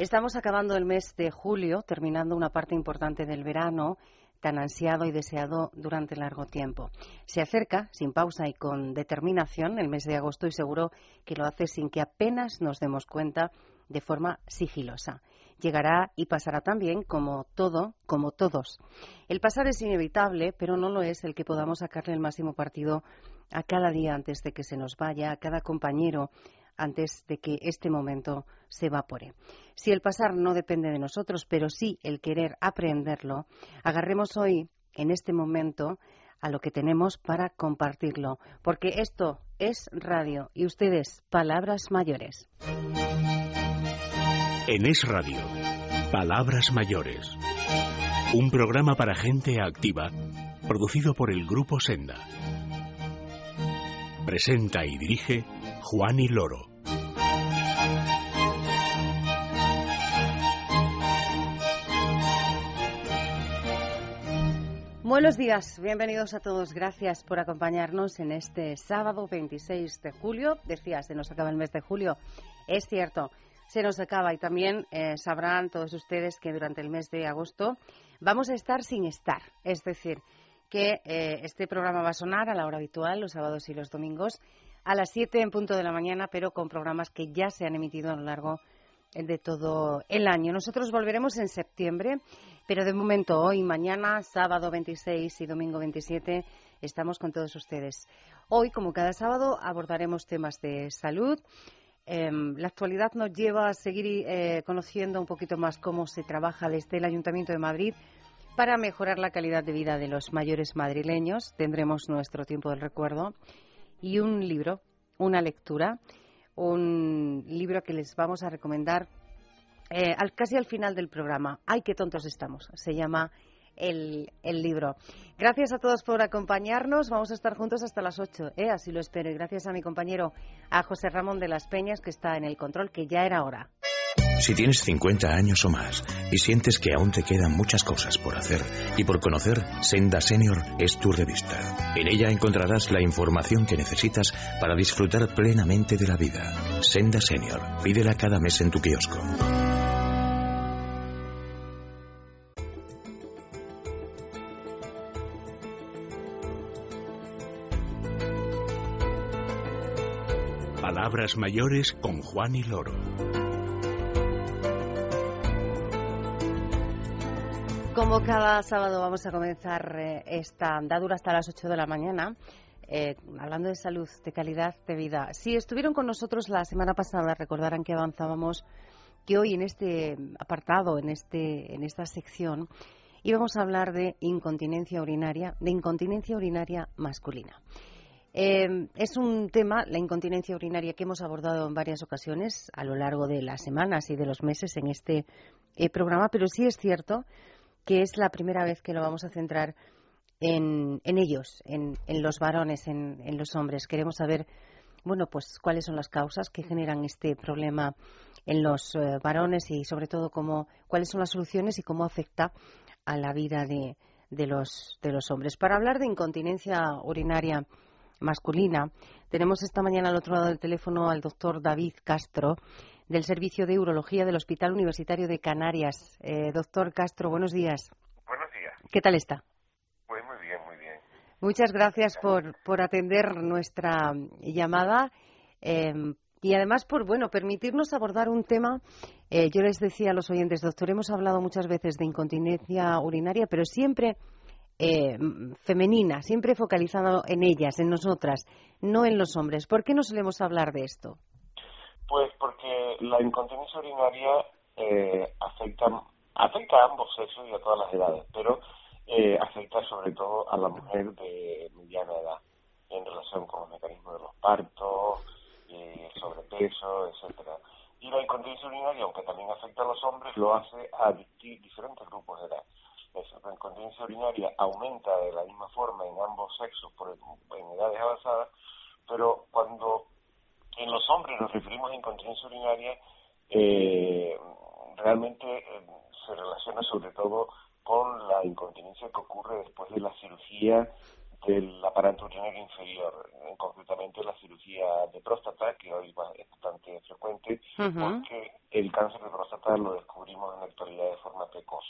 Estamos acabando el mes de julio, terminando una parte importante del verano tan ansiado y deseado durante largo tiempo. Se acerca, sin pausa y con determinación, el mes de agosto y seguro que lo hace sin que apenas nos demos cuenta de forma sigilosa. Llegará y pasará también como todo, como todos. El pasar es inevitable, pero no lo es el que podamos sacarle el máximo partido a cada día antes de que se nos vaya, a cada compañero antes de que este momento se evapore. Si el pasar no depende de nosotros, pero sí el querer aprenderlo, agarremos hoy, en este momento, a lo que tenemos para compartirlo, porque esto es radio y ustedes, palabras mayores. En Es Radio, Palabras Mayores. Un programa para gente activa, producido por el Grupo Senda. Presenta y dirige Juan y Loro. Buenos días, bienvenidos a todos. Gracias por acompañarnos en este sábado 26 de julio. Decía, se nos acaba el mes de julio. Es cierto, se nos acaba y también eh, sabrán todos ustedes que durante el mes de agosto vamos a estar sin estar. Es decir, que eh, este programa va a sonar a la hora habitual, los sábados y los domingos, a las 7 en punto de la mañana, pero con programas que ya se han emitido a lo largo de todo el año. Nosotros volveremos en septiembre pero de momento, hoy, mañana, sábado 26 y domingo 27, estamos con todos ustedes. Hoy, como cada sábado, abordaremos temas de salud. Em, la actualidad nos lleva a seguir eh, conociendo un poquito más cómo se trabaja desde el Ayuntamiento de Madrid para mejorar la calidad de vida de los mayores madrileños. Tendremos nuestro tiempo del recuerdo y un libro, una lectura, un libro que les vamos a recomendar eh, al, casi al final del programa. ¡Ay, qué tontos estamos! Se llama el, el, libro. Gracias a todos por acompañarnos. Vamos a estar juntos hasta las 8, ¿eh? así lo espero. Y gracias a mi compañero, a José Ramón de las Peñas, que está en el control, que ya era hora. Si tienes 50 años o más y sientes que aún te quedan muchas cosas por hacer y por conocer, Senda Senior es tu revista. En ella encontrarás la información que necesitas para disfrutar plenamente de la vida. Senda Senior, pídela cada mes en tu kiosco. Mayores con Juan y Loro. Como cada sábado vamos a comenzar eh, esta andadura hasta las 8 de la mañana. Eh, hablando de salud, de calidad de vida. Si estuvieron con nosotros la semana pasada, recordarán que avanzábamos que hoy en este apartado, en, este, en esta sección, íbamos a hablar de incontinencia urinaria, de incontinencia urinaria masculina. Eh, es un tema, la incontinencia urinaria, que hemos abordado en varias ocasiones a lo largo de las semanas y de los meses en este eh, programa, pero sí es cierto que es la primera vez que lo vamos a centrar en, ellos, en, los varones, en, los hombres. Queremos saber, bueno, pues cuáles son las causas que generan este problema en los eh, varones y sobre todo cómo, cuáles son las soluciones y cómo afecta a la vida de, de, los, de los hombres. Para hablar de incontinencia urinaria masculina. Tenemos esta mañana al otro lado del teléfono al doctor David Castro del Servicio de Urología del Hospital Universitario de Canarias. Eh, doctor Castro, buenos días. Buenos días. ¿Qué tal está? Pues muy bien, muy bien. Muchas gracias por, por atender nuestra llamada. Eh, y además por bueno permitirnos abordar un tema. Eh, yo les decía a los oyentes, doctor, hemos hablado muchas veces de incontinencia urinaria, pero siempre eh, femenina, siempre focalizado en ellas, en nosotras, no en los hombres. ¿Por qué no solemos hablar de esto? Pues porque la incontinencia urinaria eh, afecta, afecta a ambos sexos y a todas las edades, pero eh, afecta sobre todo a la mujer de mediana edad en relación con el mecanismo de los partos, el sobrepeso, etcétera. Y la incontinencia urinaria, aunque también afecta a los hombres, lo hace a diferentes grupos de edad la incontinencia urinaria aumenta de la misma forma en ambos sexos por, en edades avanzadas, pero cuando en los hombres nos referimos a incontinencia urinaria, eh, realmente eh, se relaciona sobre todo con la incontinencia que ocurre después de la cirugía del aparato urinario inferior, concretamente la cirugía de próstata, que hoy es bastante frecuente, porque el cáncer de próstata lo descubrimos en la actualidad de forma precoz.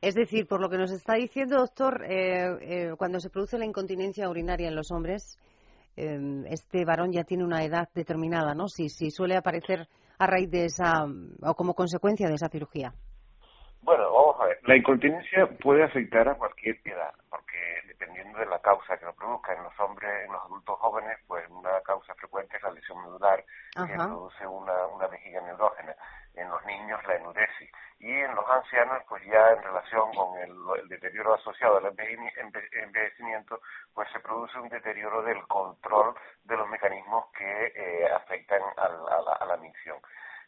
Es decir, por lo que nos está diciendo, doctor, eh, eh, cuando se produce la incontinencia urinaria en los hombres, em, este varón ya tiene una edad determinada, ¿no? Si, si suele aparecer a raíz de esa, o como consecuencia de esa cirugía. Bueno, vamos a ver. La incontinencia puede afectar a cualquier edad, porque dependiendo de la causa que lo produzca en los hombres, en los adultos jóvenes, pues una causa frecuente es la lesión medular, que produce una, una vejiga neudrógena. En los niños, la enuresis y en los ancianos, pues ya en relación con el, deterioro asociado al envejecimiento, pues se produce un deterioro del control de los mecanismos que eh, afectan a la, a la micción.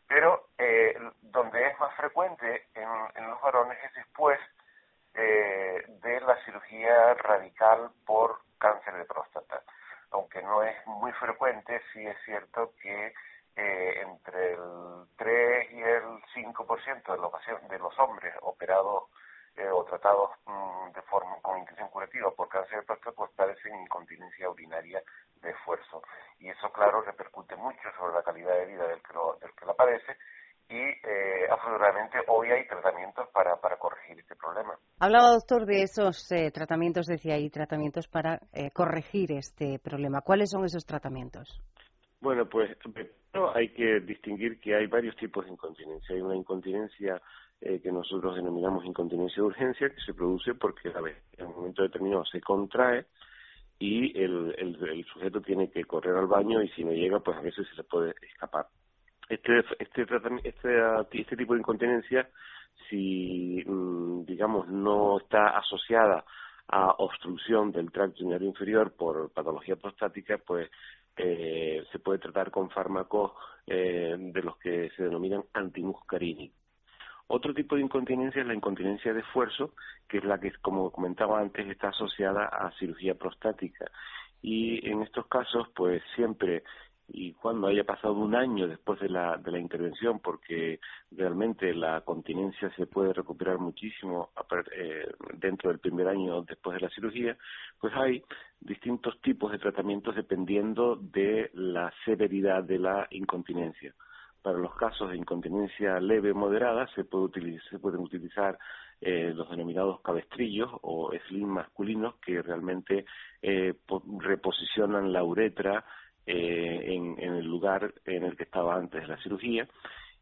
Pero eh, donde es más frecuente en, en los varones es después eh, de la cirugía radical por cáncer de próstata. Aunque no es muy frecuente, sí es cierto que eh, entre el 3 y el 5% de los, de los hombres operados eh, o tratados mm, de forma con intención curativa por cáncer de próstata pues padecen incontinencia urinaria de esfuerzo y eso claro repercute mucho sobre la calidad de vida del que lo, del que la padece y eh, afortunadamente hoy hay tratamientos para, para corregir este problema. Hablaba, doctor, de esos eh, tratamientos, decía ahí, tratamientos para eh, corregir este problema. ¿Cuáles son esos tratamientos? Bueno, pues hay que distinguir que hay varios tipos de incontinencia. Hay una incontinencia eh, que nosotros denominamos incontinencia de urgencia, que se produce porque a ver, en un momento determinado se contrae y el, el, sujeto tiene que correr al baño y si no llega, pues a veces se le puede escapar. Este, este, este, este tipo de incontinencia, si mm, digamos no está asociada a obstrucción del tracto urinario inferior por patología prostática, pues eh, se puede tratar con fármacos eh, de los que se denominan antimuscarínicos. Otro tipo de incontinencia es la incontinencia de esfuerzo, que es la que, como comentaba antes, está asociada a cirugía prostática. Y en estos casos, pues siempre y cuando haya pasado un año después de la, de la intervención, porque realmente la continencia se puede recuperar muchísimo eh, dentro del primer año después de la cirugía, pues hay distintos tipos de tratamientos dependiendo de la severidad de la incontinencia. Para los casos de incontinencia leve moderada se, puede utilizar, se pueden utilizar eh, los denominados cabestrillos o slim masculinos que realmente eh, reposicionan la uretra eh, en, el lugar en el que estaba antes de la cirugía.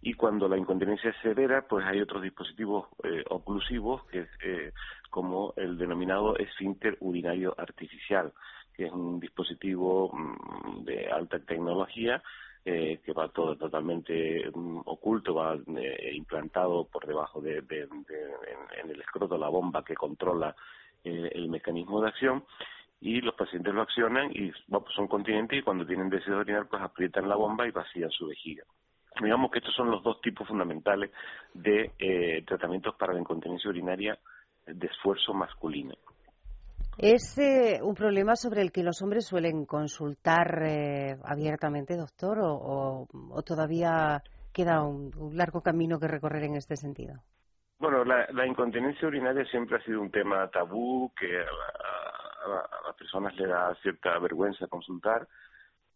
Y cuando la incontinencia es severa, pues hay otros dispositivos eh, oclusivos, que eh, como el denominado esfínter urinario artificial, que es un dispositivo mm, de alta tecnología eh, que va todo totalmente mm, oculto, va eh, implantado por debajo de, en, el escroto la bomba que controla eh, el mecanismo de acción y los pacientes lo accionan y son continentes y cuando tienen deseo de orinar pues aprietan la bomba y vacían su vejiga. Digamos que estos son los dos tipos fundamentales de eh, tratamientos para la incontinencia urinaria de esfuerzo masculino. ¿Es eh, un problema sobre el que los hombres suelen consultar eh, abiertamente, doctor, o, todavía queda un, largo camino que recorrer en este sentido? Bueno, la, incontinencia urinaria siempre ha sido un tema tabú que a, las personas le da cierta vergüenza consultar,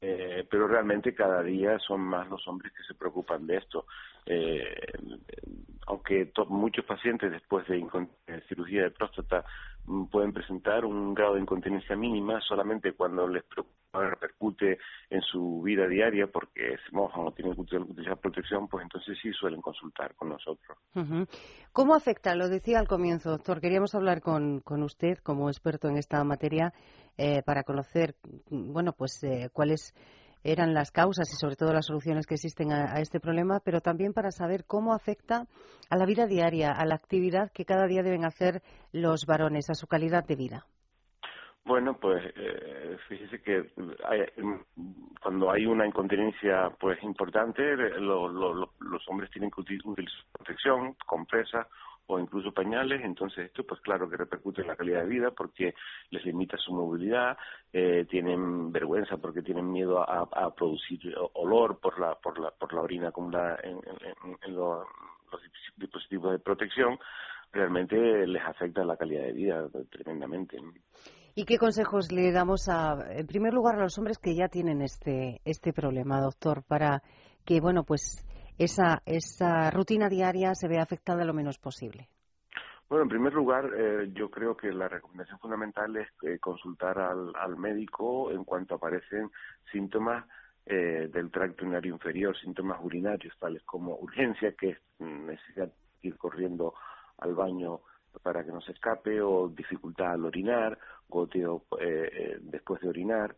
eh, pero realmente cada día son más los hombres que se preocupan de esto. Eh, aunque muchos pacientes después de cirugía de próstata mm, pueden presentar un grado de incontinencia mínima solamente cuando les repercute en su vida diaria porque se mojan o tienen que utilizar protección, pues entonces sí suelen consultar con nosotros. ¿Cómo afecta? Lo decía al comienzo, doctor. Queríamos hablar con, con usted como experto en esta materia eh, para conocer, bueno, pues eh, cuáles eran las causas y sobre todo las soluciones que existen a, este problema, pero también para saber cómo afecta a la vida diaria, a la actividad que cada día deben hacer los varones, a su calidad de vida. Bueno, pues eh, fíjese que cuando hay una incontinencia pues importante, los hombres tienen que utilizar protección, compresas o incluso pañales, entonces esto pues claro que repercute en la calidad de vida porque les limita su movilidad, eh, tienen vergüenza porque tienen miedo a, producir olor por la por la por la orina acumulada en, los dispositivos de protección realmente les afecta la calidad de vida tremendamente. ¿Y qué consejos le damos a, en primer lugar, a los hombres que ya tienen este, este problema, doctor, para que, bueno, pues esa, esa rutina diaria se vea afectada lo menos posible? Bueno, en primer lugar, eh, yo creo que la recomendación fundamental es eh, consultar al, al, médico en cuanto aparecen síntomas eh, del tracto urinario inferior, síntomas urinarios tales como urgencia, que es necesidad ir corriendo al baño para que no se escape, o dificultad al orinar, goteo después de orinar.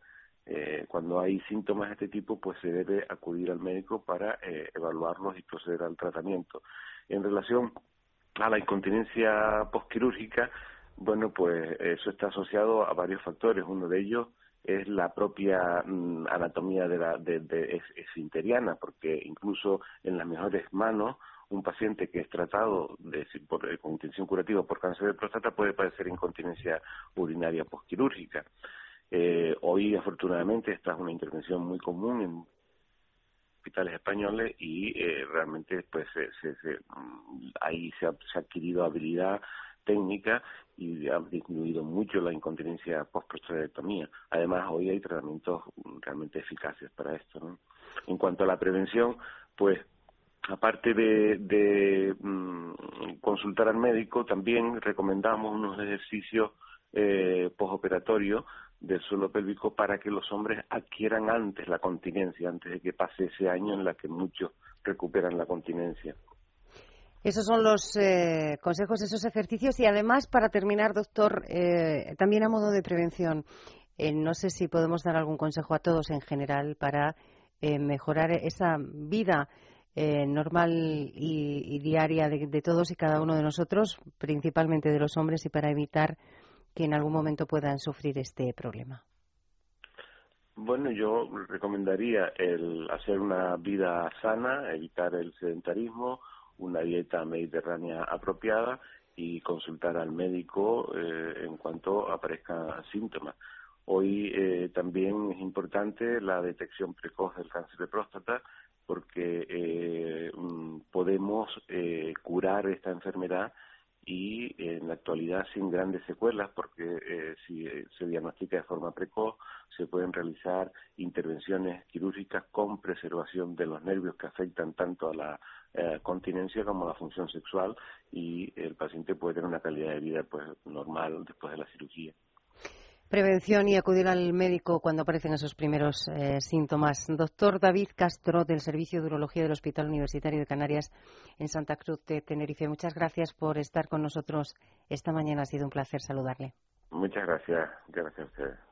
cuando hay síntomas de este tipo, pues se debe acudir al médico para evaluarlos y proceder al tratamiento. En relación a la incontinencia postquirúrgica, bueno, pues eso está asociado a varios factores. Uno de ellos es la propia mm, anatomía de la de, de esfinteriana, porque incluso en las mejores manos un paciente que es tratado de, por, eh, con intención curativa por cáncer de próstata puede padecer incontinencia urinaria postquirúrgica. Eh, hoy, afortunadamente, esta es una intervención muy común en hospitales españoles y eh, realmente pues se, se, mm, ahí se ha, adquirido habilidad técnica y ha disminuido mucho la incontinencia post-prostatectomía. Además, hoy hay tratamientos realmente eficaces para esto. ¿no? En cuanto a la prevención, pues aparte de, de mm, consultar al médico, también recomendamos unos ejercicios eh, postoperatorios del suelo pélvico para que los hombres adquieran antes la continencia, antes de que pase ese año en la que muchos recuperan la continencia. Esos son los eh, consejos, esos ejercicios. Y además, para terminar, doctor, eh, también a modo de prevención, eh, no sé si podemos dar algún consejo a todos en general para mejorar esa vida normal y, diaria de todos y cada uno de nosotros, principalmente de los hombres, y para evitar que en algún momento puedan sufrir este problema? Bueno, yo recomendaría el hacer una vida sana, evitar el sedentarismo, una dieta mediterránea apropiada y consultar al médico eh, en cuanto aparezcan síntomas. Hoy eh, también es importante la detección precoz del cáncer de próstata porque eh, mm, podemos curar esta enfermedad y en la actualidad sin grandes secuelas porque eh, si eh, se diagnostica de forma precoz se pueden realizar intervenciones quirúrgicas con preservación de los nervios que afectan tanto a la eh, continencia como a la función sexual y el paciente puede tener una calidad de vida pues normal después de la cirugía. Prevención y acudir al médico cuando aparecen esos primeros eh, síntomas. Doctor David Castro, del Servicio de Urología del Hospital Universitario de Canarias en Santa Cruz de Tenerife. Muchas gracias por estar con nosotros esta mañana. Ha sido un placer saludarle. Muchas gracias. Gracias a ustedes.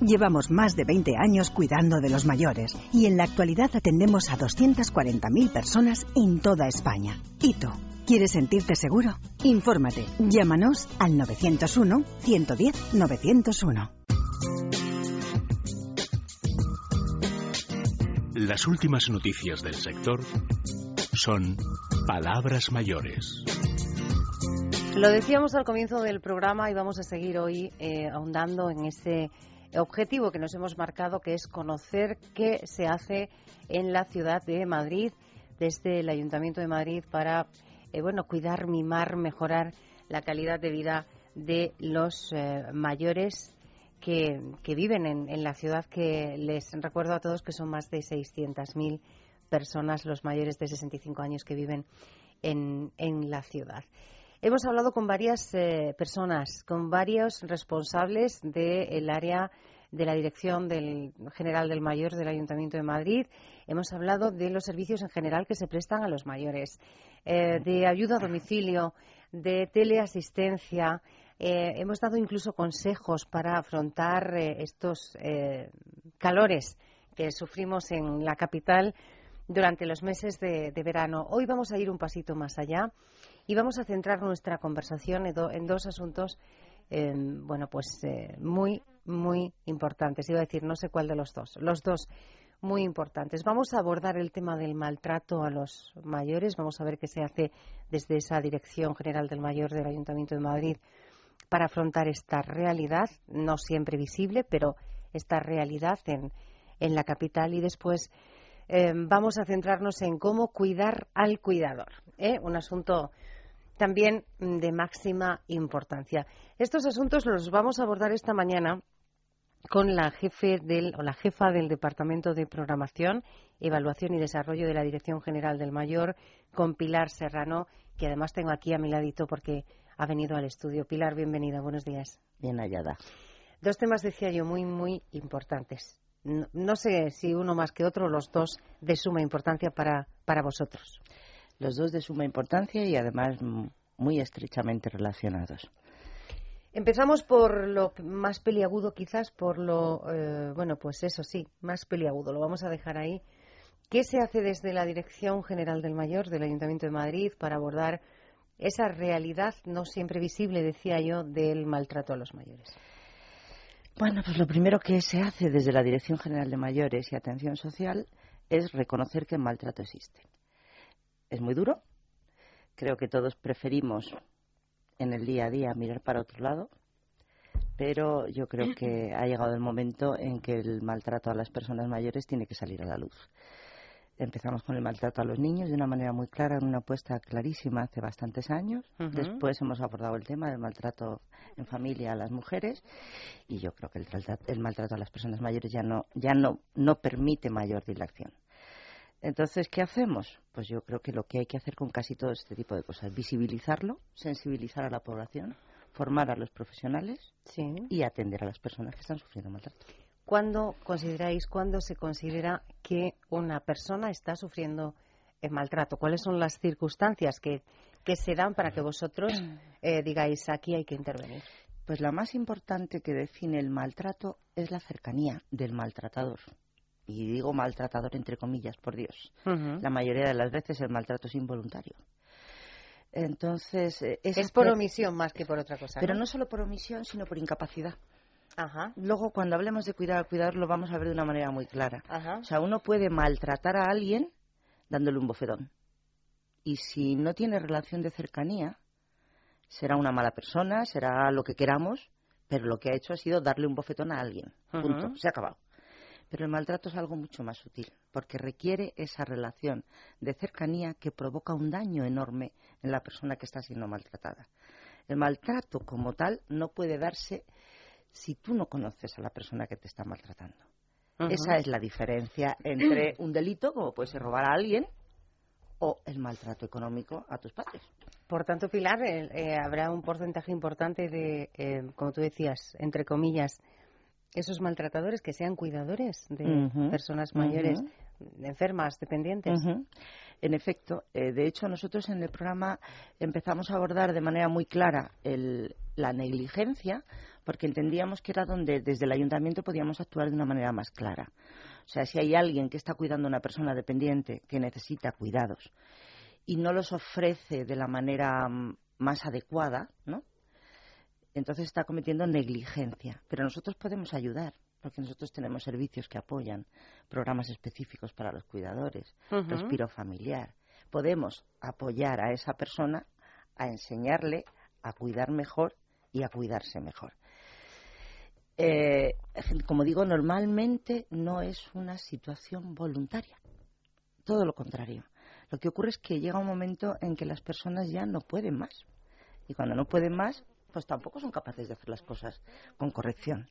Llevamos más de 20 años cuidando de los mayores y en la actualidad atendemos a 240.000 personas en toda España. ¿Y tú? ¿Quieres sentirte seguro? Infórmate. Llámanos al 901 110 901. Las últimas noticias del sector son palabras mayores. Lo decíamos al comienzo del programa y vamos a seguir hoy eh, ahondando en ese objetivo que nos hemos marcado, que es conocer qué se hace en la ciudad de Madrid, desde el Ayuntamiento de Madrid, para eh, bueno, cuidar, mimar, mejorar la calidad de vida de los eh, mayores que, viven en, la ciudad, que les recuerdo a todos que son más de 600.000 personas, los mayores de 65 años que viven en, en la ciudad. Hemos hablado con varias eh, personas, con varios responsables del área de la Dirección del General del Mayor del Ayuntamiento de Madrid. Hemos hablado de los servicios en general que se prestan a los mayores, eh, de ayuda a domicilio, de teleasistencia. Eh, hemos dado incluso consejos para afrontar estos calores que sufrimos en la capital durante los meses de, verano. Hoy vamos a ir un pasito más allá y vamos a centrar nuestra conversación en, dos asuntos, em, bueno, pues eh, muy, muy importantes. Iba a decir, no sé cuál de los dos. Los dos muy importantes. Vamos a abordar el tema del maltrato a los mayores. Vamos a ver qué se hace desde esa Dirección General del Mayor del Ayuntamiento de Madrid para afrontar esta realidad, no siempre visible, pero esta realidad en, en la capital. Y después eh, vamos a centrarnos en cómo cuidar al cuidador. ¿eh? Un asunto también de máxima importancia. Estos asuntos los vamos a abordar esta mañana con la jefe del o la jefa del Departamento de Programación, Evaluación y Desarrollo de la Dirección General del Mayor, con Pilar Serrano, que además tengo aquí a mi ladito porque ha venido al estudio. Pilar, bienvenida, buenos días. Bien hallada. Dos temas, decía yo, muy, muy importantes. No, sé si uno más que otro, los dos de suma importancia para, para vosotros. Los dos de suma importancia y además muy estrechamente relacionados. Empezamos por lo más peliagudo, quizás por lo, eh, bueno, pues eso sí, más peliagudo, lo vamos a dejar ahí. ¿Qué se hace desde la Dirección General del Mayor del Ayuntamiento de Madrid para abordar esa realidad no siempre visible, decía yo, del maltrato a los mayores? Bueno, pues lo primero que se hace desde la Dirección General de Mayores y Atención Social es reconocer que el maltrato existe. Es muy duro. Creo que todos preferimos en el día a día mirar para otro lado, pero yo creo que ha llegado el momento en que el maltrato a las personas mayores tiene que salir a la luz. Empezamos con el maltrato a los niños de una manera muy clara, en una apuesta clarísima hace bastantes años. Después hemos abordado el tema del maltrato en familia a las mujeres y yo creo que el, el maltrato a las personas mayores ya no, ya no, no permite mayor dilación. Entonces, ¿qué hacemos? Pues yo creo que lo que hay que hacer con casi todo este tipo de cosas, visibilizarlo, sensibilizar a la población, formar a los profesionales y atender a las personas que están sufriendo maltrato. ¿Cuándo consideráis, cuándo se considera que una persona está sufriendo el maltrato? ¿Cuáles son las circunstancias que, se dan para que vosotros eh, digáis aquí hay que intervenir? Pues la más importante que define el maltrato es la cercanía del maltratador y digo maltratador entre comillas, por Dios. La mayoría de las veces el maltrato es involuntario. Entonces, eh, es por omisión más que por otra cosa. Pero ¿no? solo por omisión, sino por incapacidad. Luego, cuando hablemos de cuidar, cuidar, lo vamos a ver de una manera muy clara. O sea, uno puede maltratar a alguien dándole un bofetón. Y si no tiene relación de cercanía, será una mala persona, será lo que queramos, pero lo que ha hecho ha sido darle un bofetón a alguien. Punto. Se ha acabado. Pero el maltrato es algo mucho más sutil, porque requiere esa relación de cercanía que provoca un daño enorme en la persona que está siendo maltratada. El maltrato como tal no puede darse si tú no conoces a la persona que te está maltratando. Esa es la diferencia entre un delito, como puede ser robar a alguien, o el maltrato económico a tus padres. Por tanto, Pilar, eh, eh, habrá un porcentaje importante de, eh, como tú decías, entre comillas, esos maltratadores que sean cuidadores de personas mayores, enfermas, dependientes. En efecto, eh, de hecho nosotros en el programa empezamos a abordar de manera muy clara la negligencia porque entendíamos que era donde desde el ayuntamiento podíamos actuar de una manera más clara. O sea, si hay alguien que está cuidando a una persona dependiente que necesita cuidados y no los ofrece de la manera mm, más adecuada, ¿no? Entonces está cometiendo negligencia. Pero nosotros podemos ayudar, porque nosotros tenemos servicios que apoyan, programas específicos para los cuidadores, respiro familiar. Podemos apoyar a esa persona a enseñarle a cuidar mejor y a cuidarse mejor. Eh, como digo, normalmente no es una situación voluntaria. Todo lo contrario. Lo que ocurre es que llega un momento en que las personas ya no pueden más. Y cuando no pueden más, pues tampoco son capaces de hacer las cosas con corrección.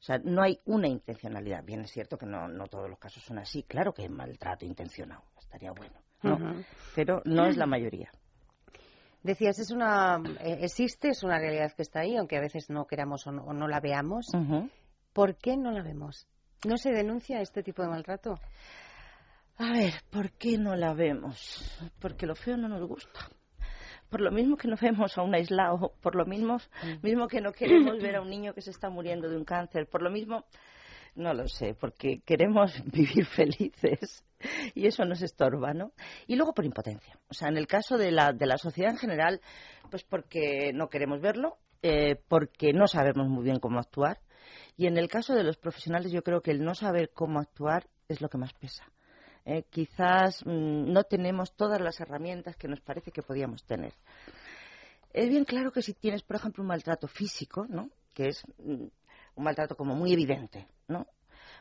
O sea, no hay una intencionalidad. Bien, es cierto que no, no todos los casos son así. Claro que hay maltrato intencionado, estaría bueno. ¿no? Pero no es la mayoría. Decías, es una, eh, existe, es una realidad que está ahí, aunque a veces no queramos o no, la veamos. ¿Por qué no la vemos? ¿No se denuncia este tipo de maltrato? A ver, ¿por qué no la vemos? Porque lo feo no nos gusta por lo mismo que no vemos a un aislado, por lo mismo, mm. mismo que no queremos ver a un niño que se está muriendo de un cáncer, por lo mismo No lo sé, porque queremos vivir felices y eso nos estorba, ¿no? Y luego por impotencia. O sea, en el caso de la, de la sociedad en general, pues porque no queremos verlo, eh, porque no sabemos muy bien cómo actuar. Y en el caso de los profesionales, yo creo que el no saber cómo actuar es lo que más pesa. Eh, quizás mm, no tenemos todas las herramientas que nos parece que podíamos tener. Es bien claro que si tienes, por ejemplo, un maltrato físico, ¿no? que es mm, un maltrato como muy evidente, ¿no?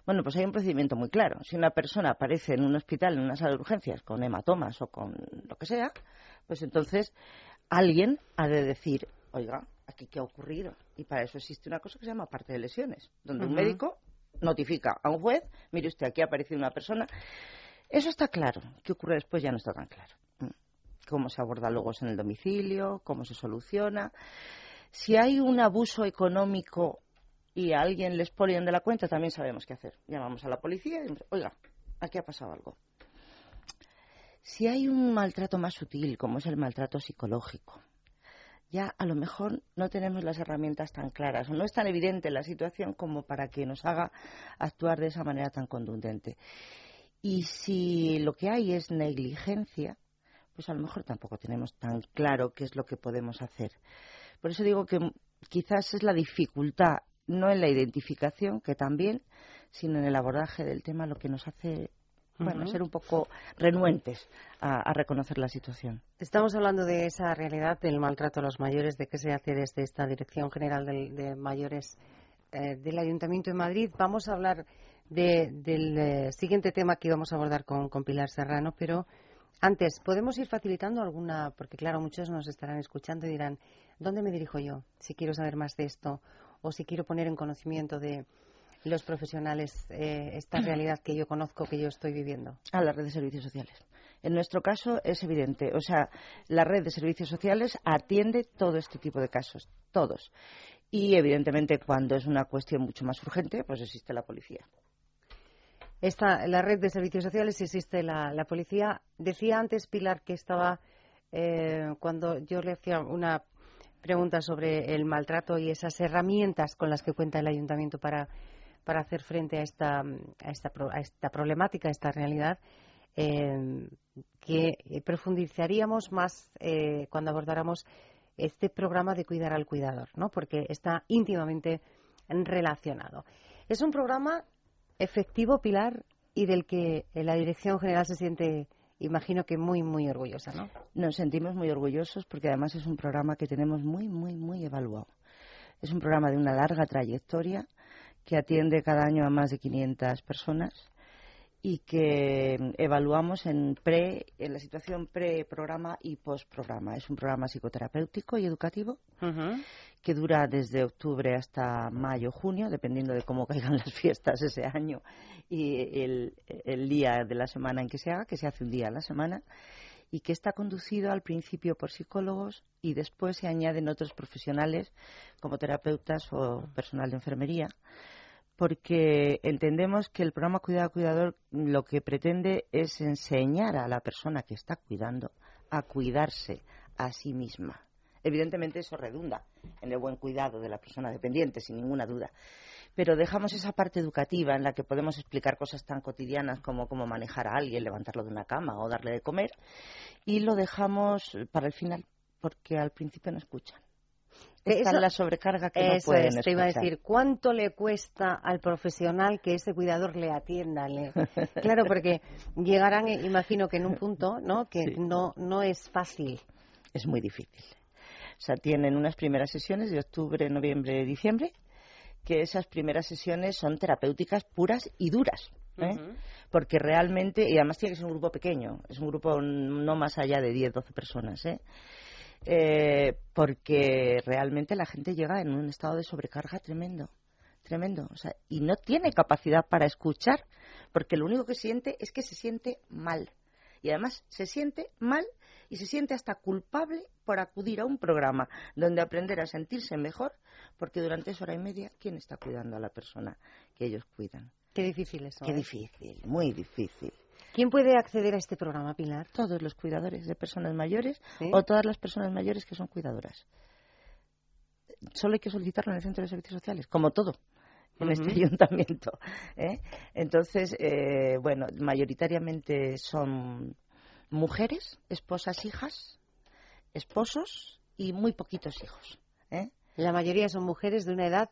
Bueno, pues hay un procedimiento muy claro. Si una persona aparece en un hospital, en una sala de urgencias, con hematomas o con lo que sea, pues entonces alguien ha de decir, oiga, aquí qué ha ocurrido. Y para eso existe una cosa que se llama parte de lesiones, donde un médico notifica a un juez, mire usted, aquí ha aparecido una persona. Eso está claro. ¿Qué ocurre después? Ya no está tan claro. Mm. Cómo se aborda luego en el domicilio, cómo se soluciona. Si hay un abuso económico y a alguien les ponen de la cuenta, también sabemos qué hacer. Llamamos a la policía y decimos, oiga, aquí ha pasado algo. Si hay un maltrato más sutil, como es el maltrato psicológico, ya a lo mejor no tenemos las herramientas tan claras o no es tan evidente la situación como para que nos haga actuar de esa manera tan contundente. Y si lo que hay es negligencia, pues a lo mejor tampoco tenemos tan claro qué es lo que podemos hacer. Por eso digo que quizás es la dificultad, no en la identificación, que también, sino en el abordaje del tema lo que nos hace bueno, ser un poco renuentes a, reconocer la situación. Estamos hablando de esa realidad del maltrato a los mayores, de qué se hace desde esta Dirección General de, Mayores eh, del Ayuntamiento de Madrid. Vamos a hablar del eh, siguiente tema que íbamos a abordar con, con Pilar Serrano, pero antes, ¿podemos ir facilitando alguna? Porque claro, muchos nos estarán escuchando y dirán, ¿dónde me dirijo yo si quiero saber más de esto o si quiero poner en conocimiento de los profesionales eh, esta realidad que yo conozco, que yo estoy viviendo? A la red de servicios sociales. En nuestro caso es evidente, o sea, la red de servicios sociales atiende todo este tipo de casos, todos. Y evidentemente cuando es una cuestión mucho más urgente, pues existe la policía. Esta, la red de servicios sociales existe la, policía. Decía antes Pilar que estaba, eh, cuando yo le hacía una pregunta sobre el maltrato y esas herramientas con las que cuenta el ayuntamiento para, para hacer frente a esta, a esta, a esta problemática, a esta realidad, eh, que profundizaríamos más eh, cuando abordáramos este programa de cuidar al cuidador, ¿no? porque está íntimamente relacionado. Es un programa efectivo, Pilar, y del que la Dirección General se siente, imagino que muy, muy orgullosa, ¿no? Nos sentimos muy orgullosos porque además es un programa que tenemos muy, muy, muy evaluado. Es un programa de una larga trayectoria que atiende cada año a más de 500 personas y que evaluamos en, pre, en la situación pre-programa y post-programa. Es un programa psicoterapéutico y educativo que dura desde octubre hasta mayo, junio, dependiendo de cómo caigan las fiestas ese año y el, el día de la semana en que se haga, que se hace un día a la semana, y que está conducido al principio por psicólogos y después se añaden otros profesionales como terapeutas o personal de enfermería porque entendemos que el programa Cuidado Cuidador lo que pretende es enseñar a la persona que está cuidando a cuidarse a sí misma. Evidentemente eso redunda en el buen cuidado de la persona dependiente, sin ninguna duda. Pero dejamos esa parte educativa en la que podemos explicar cosas tan cotidianas como cómo manejar a alguien, levantarlo de una cama o darle de comer, y lo dejamos para el final, porque al principio no escuchan. Esa es la sobrecarga que no pueden te iba a decir, ¿cuánto le cuesta al profesional que ese cuidador le atienda? claro, porque llegarán, imagino que en un punto, ¿no? Que no, no es fácil. Es muy difícil. O sea, tienen unas primeras sesiones de octubre, noviembre, diciembre, que esas primeras sesiones son terapéuticas puras y duras. ¿eh? Porque realmente, y además tiene que ser un grupo pequeño, es un grupo no más allá de 10, 12 personas. ¿eh? Eh, porque realmente la gente llega en un estado de sobrecarga tremendo, tremendo, o sea, y no tiene capacidad para escuchar, porque lo único que siente es que se siente mal. Y además se siente mal y se siente hasta culpable por acudir a un programa donde aprender a sentirse mejor, porque durante esa hora y media, ¿quién está cuidando a la persona que ellos cuidan? Qué difícil eso. Qué ¿eh? difícil, muy difícil. ¿Quién puede acceder a este programa, Pilar? Todos los cuidadores de personas mayores o todas las personas mayores que son cuidadoras. Solo hay que solicitarlo en el centro de servicios sociales, como todo. en este ayuntamiento. ¿eh? Entonces, eh, bueno, mayoritariamente son mujeres, esposas, hijas, esposos y muy poquitos hijos. ¿eh? La mayoría son mujeres de una edad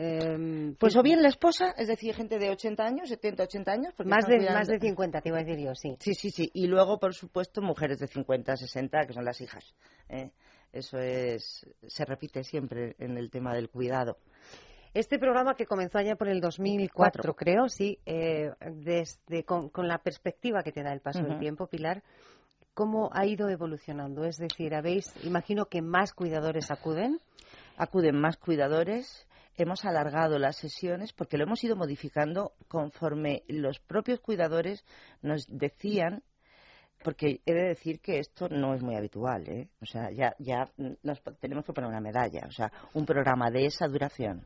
Em, pues o bien la esposa, es decir, gente de 80 años, 70, 80 años. Más de, más de 50, te iba a decir yo, sí. Sí, sí, sí. Y luego, por supuesto, mujeres de 50, 60, que son las hijas. ¿eh? Eso es, se repite siempre en el tema del cuidado. Este programa que comenzó allá por el 2004, creo, sí, eh, desde, con, la perspectiva que te da el paso del tiempo, Pilar, ¿cómo ha ido evolucionando? Es decir, habéis, imagino que más cuidadores acuden. Acuden más cuidadores, hemos alargado las sesiones porque lo hemos ido modificando conforme los propios cuidadores nos decían porque he de decir que esto no es muy habitual, ¿eh? O sea, ya, ya nos tenemos que poner una medalla, o sea, un programa de esa duración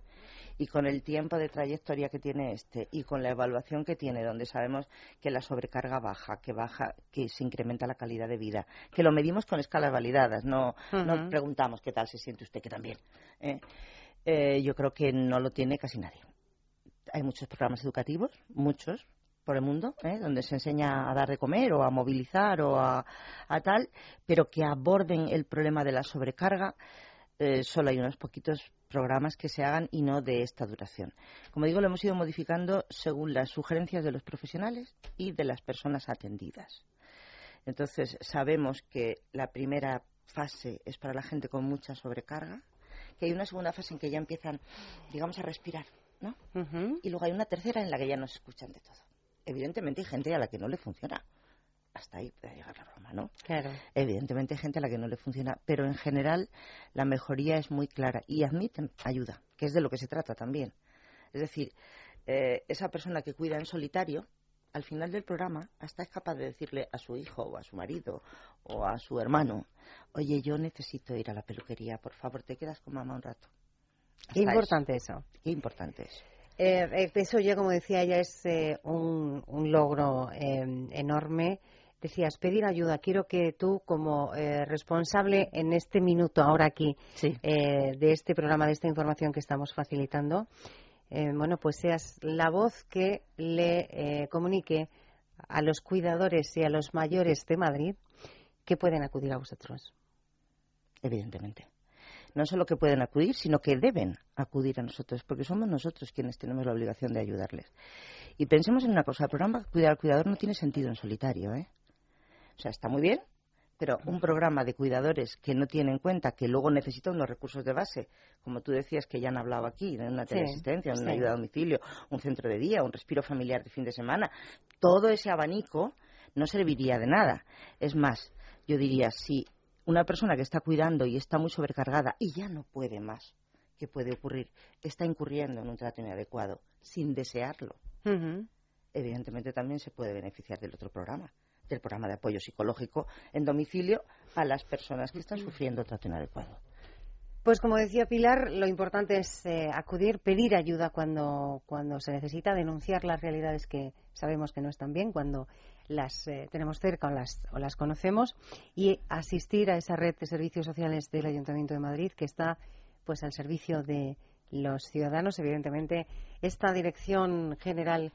y con el tiempo de trayectoria que tiene este y con la evaluación que tiene, donde sabemos que la sobrecarga baja, que baja, que se incrementa la calidad de vida, que lo medimos con escalas validadas, no, no preguntamos qué tal se siente usted, que también. ¿eh? Eh, yo creo que no lo tiene casi nadie. Hay muchos programas educativos, muchos, por el mundo, ¿eh? donde se enseña a dar de comer o a movilizar o a, tal, pero que aborden el problema de la sobrecarga. Eh, solo hay unos poquitos programas que se hagan y no de esta duración. Como digo, lo hemos ido modificando según las sugerencias de los profesionales y de las personas atendidas. Entonces, sabemos que la primera fase es para la gente con mucha sobrecarga, que hay una segunda fase en que ya empiezan, digamos, a respirar, ¿no? Y luego hay una tercera en la que ya no se escuchan de todo. Evidentemente hay gente a la que no le funciona. Hasta ahí puede llegar la broma, ¿no? Claro. Evidentemente hay gente a la que no le funciona, pero en general la mejoría es muy clara y admiten ayuda, que es de lo que se trata también. Es decir, eh, esa persona que cuida en solitario, al final del programa hasta es capaz de decirle a su hijo o a su marido o a su hermano, oye, yo necesito ir a la peluquería, por favor, te quedas con mamá un rato. Qué importante eso. Qué importante eso. Eh, eh, eso ya, como decía ella, es eh, un, logro enorme. Decías, pedir ayuda. Quiero que tú, como responsable en este minuto, ahora aquí, de este programa, de esta información que estamos facilitando, eh, bueno, pues seas la voz que le eh, comunique a los cuidadores y a los mayores de Madrid que pueden acudir a vosotros. Evidentemente. No solo que pueden acudir, sino que deben acudir a nosotros, porque somos nosotros quienes tenemos la obligación de ayudarles. Y pensemos en una cosa, el programa Cuidar al Cuidador no tiene sentido en solitario, ¿eh? O sea, está muy bien, pero un programa de cuidadores que no tiene en cuenta que luego necesita unos recursos de base, como tú decías que ya han hablado aquí, de una teleasistencia, una ayuda a domicilio, un centro de día, un respiro familiar de fin de semana, todo ese abanico no serviría de nada. Es más, yo diría, si una persona que está cuidando y está muy sobrecargada y ya no puede más, ¿qué puede ocurrir? Está incurriendo en un trato inadecuado sin desearlo. Evidentemente también se puede beneficiar del otro programa del programa de apoyo psicológico en domicilio a las personas que están sufriendo trato inadecuado. Pues como decía Pilar, lo importante es eh, acudir, pedir ayuda cuando, cuando se necesita, denunciar las realidades que sabemos que no están bien, cuando las eh, tenemos cerca o las, o las conocemos, y asistir a esa red de servicios sociales del Ayuntamiento de Madrid que está pues al servicio de los ciudadanos. Evidentemente, esta Dirección General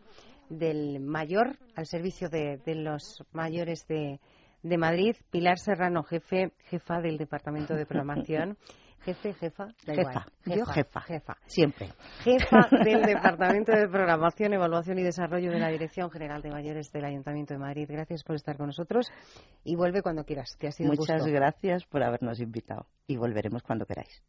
del mayor al servicio de, los mayores de, de, Madrid. Pilar Serrano, jefe, jefa del Departamento de Programación. Jefe, jefa, jefa. Yo jefa, jefa, siempre. Jefa del Departamento de Programación, Evaluación y Desarrollo de la Dirección General de Mayores del Ayuntamiento de Madrid. Gracias por estar con nosotros y vuelve cuando quieras, que ha sido Muchas gracias por habernos invitado y volveremos cuando queráis.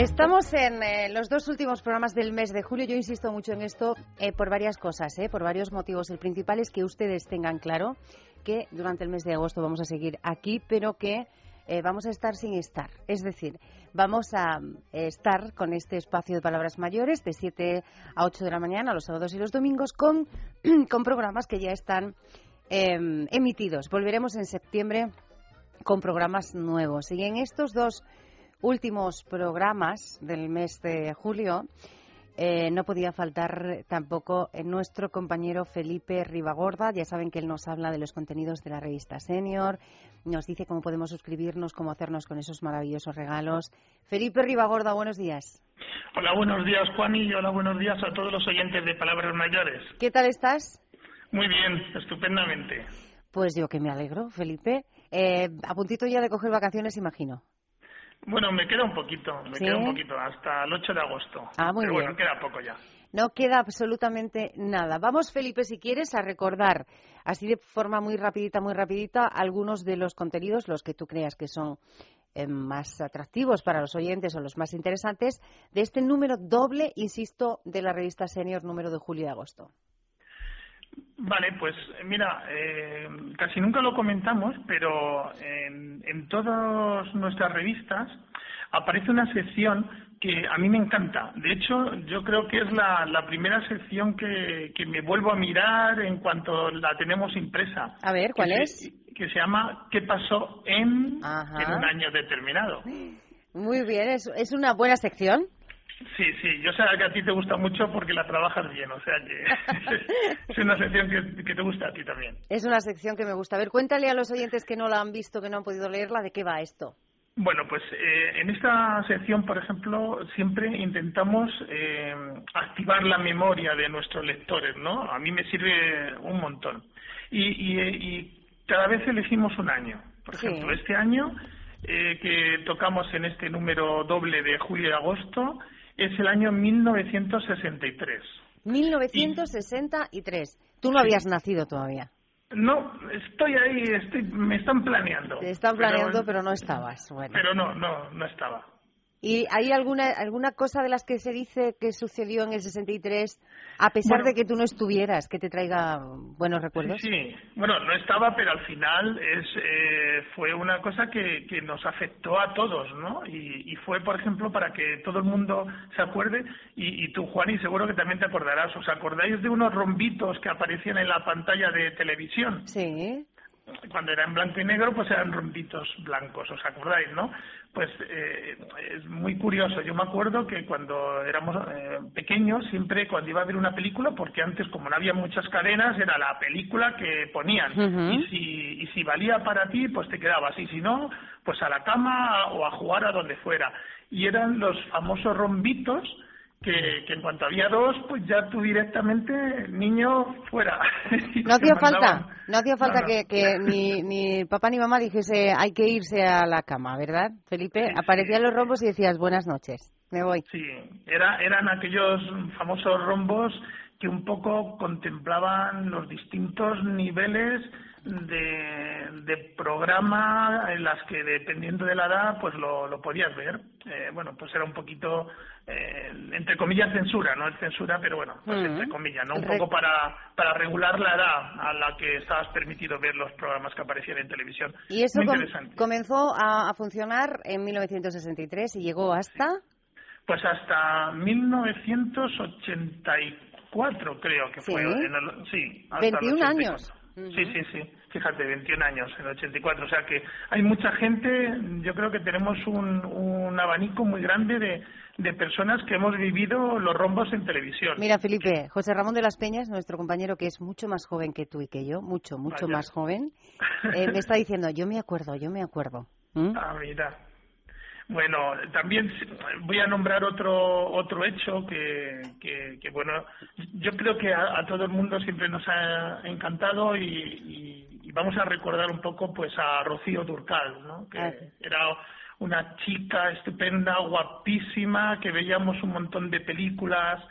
Estamos en eh, los dos últimos programas del mes de julio. Yo insisto mucho en esto eh, por varias cosas, eh, por varios motivos. El principal es que ustedes tengan claro que durante el mes de agosto vamos a seguir aquí, pero que vamos a estar sin estar. Es decir, vamos a estar con este espacio de palabras mayores de 7 a 8 de la mañana, los sábados y los domingos, con, con programas que ya están em, emitidos. Volveremos en septiembre con programas nuevos. Y en estos dos últimos programas del mes de julio, eh, no podía faltar tampoco nuestro compañero Felipe Ribagorda. Ya saben que él nos habla de los contenidos de la revista Senior, nos dice cómo podemos suscribirnos, cómo hacernos con esos maravillosos regalos. Felipe Ribagorda, buenos días. Hola, buenos días, Juan, y hola, buenos días a todos los oyentes de Palabras Mayores. ¿Qué tal estás? Muy bien, estupendamente. Pues yo que me alegro, Felipe. Eh, a puntito ya de coger vacaciones, imagino. Bueno, me queda un poquito, me queda un poquito, hasta el 8 de agosto. Ah, muy Pero bien. bueno, queda poco ya. No queda absolutamente nada. Vamos, Felipe, si quieres, a recordar, así de forma muy rapidita, muy rapidita, algunos de los contenidos, los que tú creas que son eh, más atractivos para los oyentes o los más interesantes, de este número doble, insisto, de la revista Senior, número de julio y agosto. Vale, pues mira, eh, casi nunca lo comentamos, pero en, en todas nuestras revistas aparece una sección que a mí me encanta. De hecho, yo creo que es la, la primera sección que, que, me vuelvo a mirar en cuanto la tenemos impresa. A ver, ¿cuál que es? Se, que se llama ¿Qué pasó en, en un año determinado? Muy bien, es, es una buena sección. Sí, sí, yo sé que a ti te gusta mucho porque la trabajas bien, o sea que es una sección que, que, te gusta a ti también. Es una sección que me gusta. A ver, cuéntale a los oyentes que no la han visto, que no han podido leerla, de qué va esto. Bueno, pues eh, en esta sección, por ejemplo, siempre intentamos eh, activar la memoria de nuestros lectores, ¿no? A mí me sirve un montón. Y, y, y cada vez elegimos un año. Por Sí. ejemplo, este año eh, que tocamos en este número doble de julio y agosto es el año 1963. 1963. Tú no habías nacido todavía. No, estoy ahí, estoy, me están planeando. Te están planeando, pero, no estabas. Bueno. Pero no, no, no estaba. ¿Y hay alguna, alguna cosa de las que se dice que sucedió en el 63, a pesar Bueno. de que tú no estuvieras, que te traiga buenos recuerdos? Sí, sí. bueno, no estaba, pero al final es, eh, fue una cosa que, que nos afectó a todos, ¿no? Y, y fue, por ejemplo, para que todo el mundo se acuerde, y, y tú, Juan, y seguro que también te acordarás, ¿os acordáis de unos rombitos que aparecían en la pantalla de televisión? Sí. Cuando era en blanco y negro, pues eran rombitos blancos, ¿os acordáis, no? Pues eh, es muy curioso. Yo me acuerdo que cuando éramos eh, pequeños, siempre cuando iba a ver una película, porque antes como no había muchas cadenas, era la película que ponían. Y, si, y si valía para ti, pues te quedabas. Y si no, pues a la cama o a jugar a donde fuera. Y eran los famosos rombitos que, que en cuanto había dos, pues ya tú directamente, niño, fuera. No hacía falta, no hacía falta No, no. que, que ni, ni papá ni mamá dijese hay que irse a la cama, ¿verdad, Felipe? Sí, Aparecían sí. los rombos y decías buenas noches, me voy. Sí, era, eran aquellos famosos rombos que un poco contemplaban los distintos niveles de, de programa en las que dependiendo de la edad pues lo, lo podías ver. Eh, bueno, pues era un poquito, eh, entre comillas, censura, no es censura, pero bueno, pues Mm. entre comillas, ¿no? Un poco para, para regular la edad a la que estabas permitido ver los programas que aparecían en televisión. Y eso com- comenzó a, a funcionar en 1963 y llegó hasta... Pues hasta 1984 creo que Sí. fue. en el- sí, hasta 21 el 84. años. Sí, sí, sí. Fíjate, 21 años en el 84. O sea que hay mucha gente, yo creo que tenemos un, un abanico muy grande de, de personas que hemos vivido los rombos en televisión. Mira, Felipe, José Ramón de las Peñas, nuestro compañero que es mucho más joven que tú y que yo, mucho, mucho Vaya. más joven, eh, me está diciendo, yo me acuerdo, yo me acuerdo. ¿Mm? Ah, mira. Bueno, también voy a nombrar otro otro hecho que, que, que, bueno, yo creo que a, a todo el mundo siempre nos ha encantado y, y- y vamos a recordar un poco pues a Rocío Durcal, ¿no? Que Ah, sí. era una chica estupenda, guapísima, que veíamos un montón de películas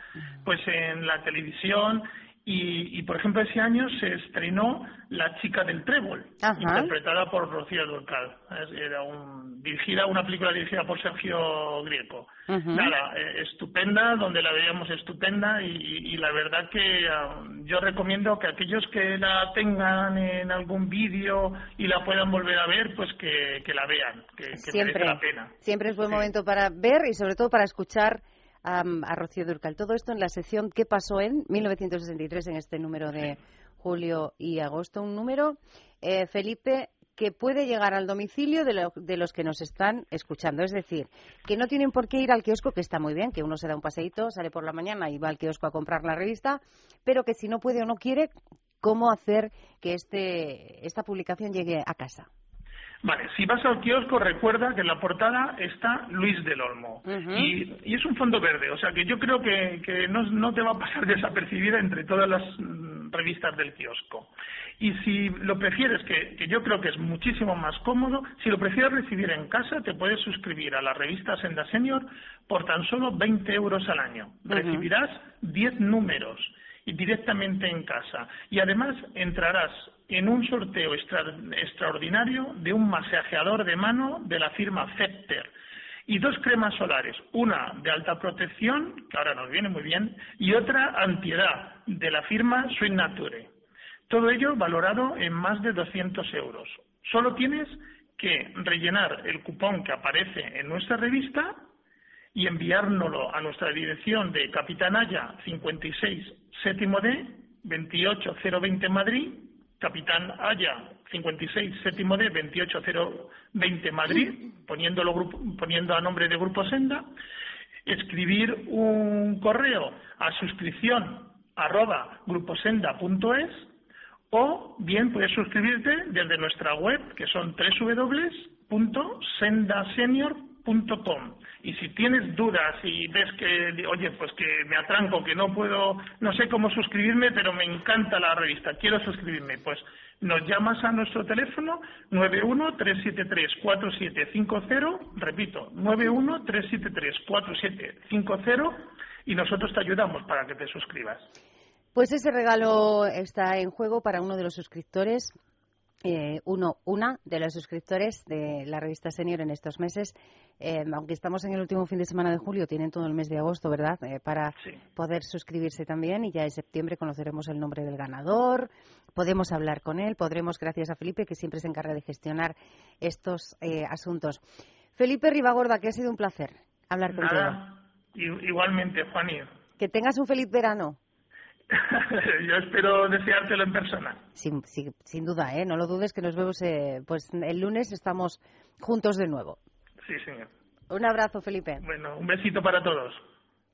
pues en la televisión y, y, por ejemplo ese año se estrenó La chica del trébol, Ajá. interpretada por Rocío Durcal. Era un, dirigida, una película dirigida por Sergio Grieco. Nada, eh, estupenda, donde la veíamos estupenda y, y la verdad que ah, yo recomiendo que aquellos que la tengan en algún vídeo y la puedan volver a ver, pues que, que la vean, que, que Siempre, merece la pena. siempre es buen Sí. momento para ver y sobre todo para escuchar am, a Rocío Durcal. Todo esto en la sección ¿Qué pasó en 1963 en este número de julio y agosto? Un número, eh, Felipe, que puede llegar al domicilio de, los que nos están escuchando. Es decir, que no tienen por qué ir al kiosco, que está muy bien, que uno se da un paseíto, sale por la mañana y va al kiosco a comprar la revista, pero que si no puede o no quiere, ¿cómo hacer que este, esta publicación llegue a casa? Vale, si vas al kiosco, recuerda que en la portada está Luis del Olmo. y, es un fondo verde, o sea que yo creo que, no, te va a pasar desapercibida entre todas las mm, revistas del kiosco. Y si lo prefieres, que, yo creo que es muchísimo más cómodo, si lo prefieres recibir en casa, te puedes suscribir a la revista Senda Senior por tan solo 20 euros al año. Recibirás 10 números y directamente en casa. Y además entrarás en un sorteo extraordinario de un masajeador de mano de la firma Fepter y dos cremas solares, una de alta protección, que ahora nos viene muy bien, y otra antiedad de la firma Sweet Nature. Todo ello valorado en más de 200 euros. Solo tienes que rellenar el cupón que aparece en nuestra revista y enviárnoslo a nuestra dirección de Capitanaya 56 séptimo D 28020 Madrid Capitán Haya, 56, séptimo D, 28020 Madrid, poniéndolo, poniendo a nombre de Grupo Senda, escribir un correo a suscripción arroba gruposenda.es o bien puedes suscribirte desde nuestra web que son www.sendasenior.com y si tienes dudas y ves que, oye, pues que me atranco, que no puedo, no sé cómo suscribirme, pero me encanta la revista, quiero suscribirme, pues nos llamas a nuestro teléfono 913734750, repito, 913734750 y nosotros te ayudamos para que te suscribas. Pues ese regalo está en juego para uno de los suscriptores eh, uno, una de los suscriptores de la revista Senior en estos meses, eh, aunque estamos en el último fin de semana de julio, tienen todo el mes de agosto, ¿verdad?, eh, para poder suscribirse también y ya en septiembre conoceremos el nombre del ganador, podemos hablar con él, podremos, gracias a Felipe, que siempre se encarga de gestionar estos asuntos. Felipe Ribagorda, que ha sido un placer hablar contigo. Igualmente, Juani. Que tengas un feliz verano. Yo espero deseártelo en persona. Sin, sin, duda, ¿eh? No lo dudes que nos vemos, eh, pues el lunes estamos juntos de nuevo. Sí, señor. Un abrazo, Felipe. Bueno, un besito para todos.